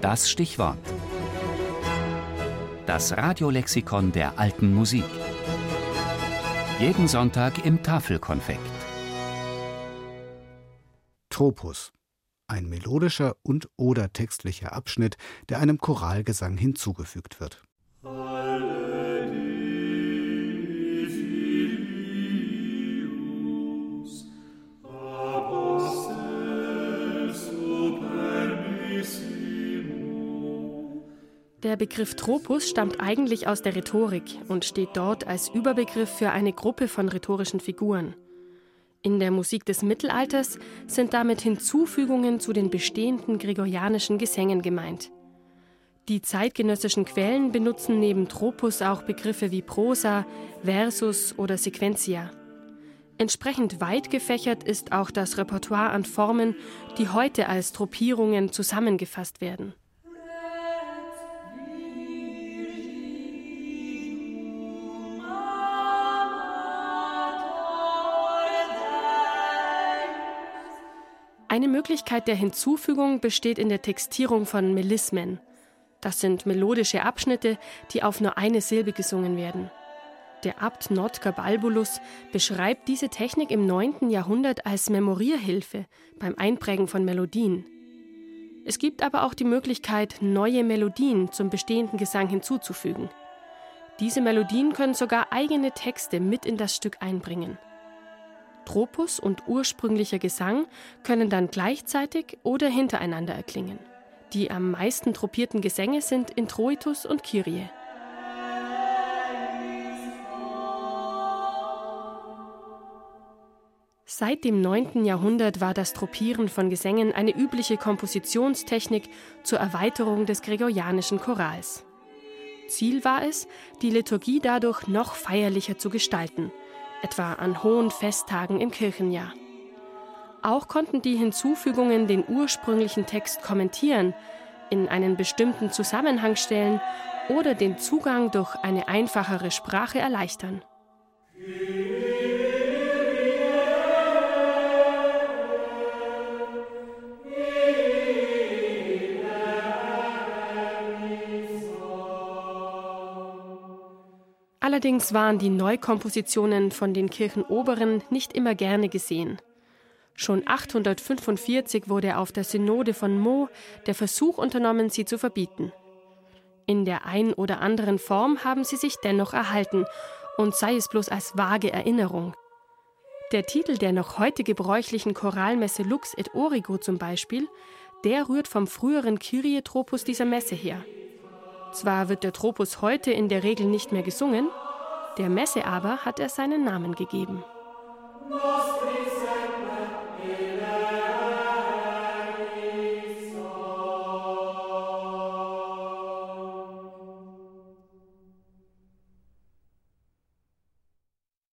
Das Stichwort. Das Radiolexikon der alten Musik. Jeden Sonntag im Tafelkonfekt. Tropus. Ein melodischer und oder textlicher Abschnitt, der einem Choralgesang hinzugefügt wird. Der Begriff Tropus stammt eigentlich aus der Rhetorik und steht dort als Überbegriff für eine Gruppe von rhetorischen Figuren. In der Musik des Mittelalters sind damit Hinzufügungen zu den bestehenden gregorianischen Gesängen gemeint. Die zeitgenössischen Quellen benutzen neben Tropus auch Begriffe wie Prosa, Versus oder Sequentia. Entsprechend weit gefächert ist auch das Repertoire an Formen, die heute als Tropierungen zusammengefasst werden. Eine Möglichkeit der Hinzufügung besteht in der Textierung von Melismen. Das sind melodische Abschnitte, die auf nur eine Silbe gesungen werden. Der Abt Notker Balbulus beschreibt diese Technik im 9. Jahrhundert als Memorierhilfe beim Einprägen von Melodien. Es gibt aber auch die Möglichkeit, neue Melodien zum bestehenden Gesang hinzuzufügen. Diese Melodien können sogar eigene Texte mit in das Stück einbringen. Tropus und ursprünglicher Gesang können dann gleichzeitig oder hintereinander erklingen. Die am meisten tropierten Gesänge sind Introitus und Kyrie. Seit dem 9. Jahrhundert war das Tropieren von Gesängen eine übliche Kompositionstechnik zur Erweiterung des gregorianischen Chorals. Ziel war es, die Liturgie dadurch noch feierlicher zu gestalten etwa an hohen Festtagen im Kirchenjahr. Auch konnten die Hinzufügungen den ursprünglichen Text kommentieren, in einen bestimmten Zusammenhang stellen oder den Zugang durch eine einfachere Sprache erleichtern. Allerdings waren die Neukompositionen von den Kirchenoberen nicht immer gerne gesehen. Schon 845 wurde auf der Synode von Meaux der Versuch unternommen, sie zu verbieten. In der ein oder anderen Form haben sie sich dennoch erhalten, und sei es bloß als vage Erinnerung. Der Titel der noch heute gebräuchlichen Choralmesse Lux et Origo zum Beispiel, der rührt vom früheren Kyrietropus dieser Messe her. Zwar wird der Tropus heute in der Regel nicht mehr gesungen, der Messe aber hat er seinen Namen gegeben.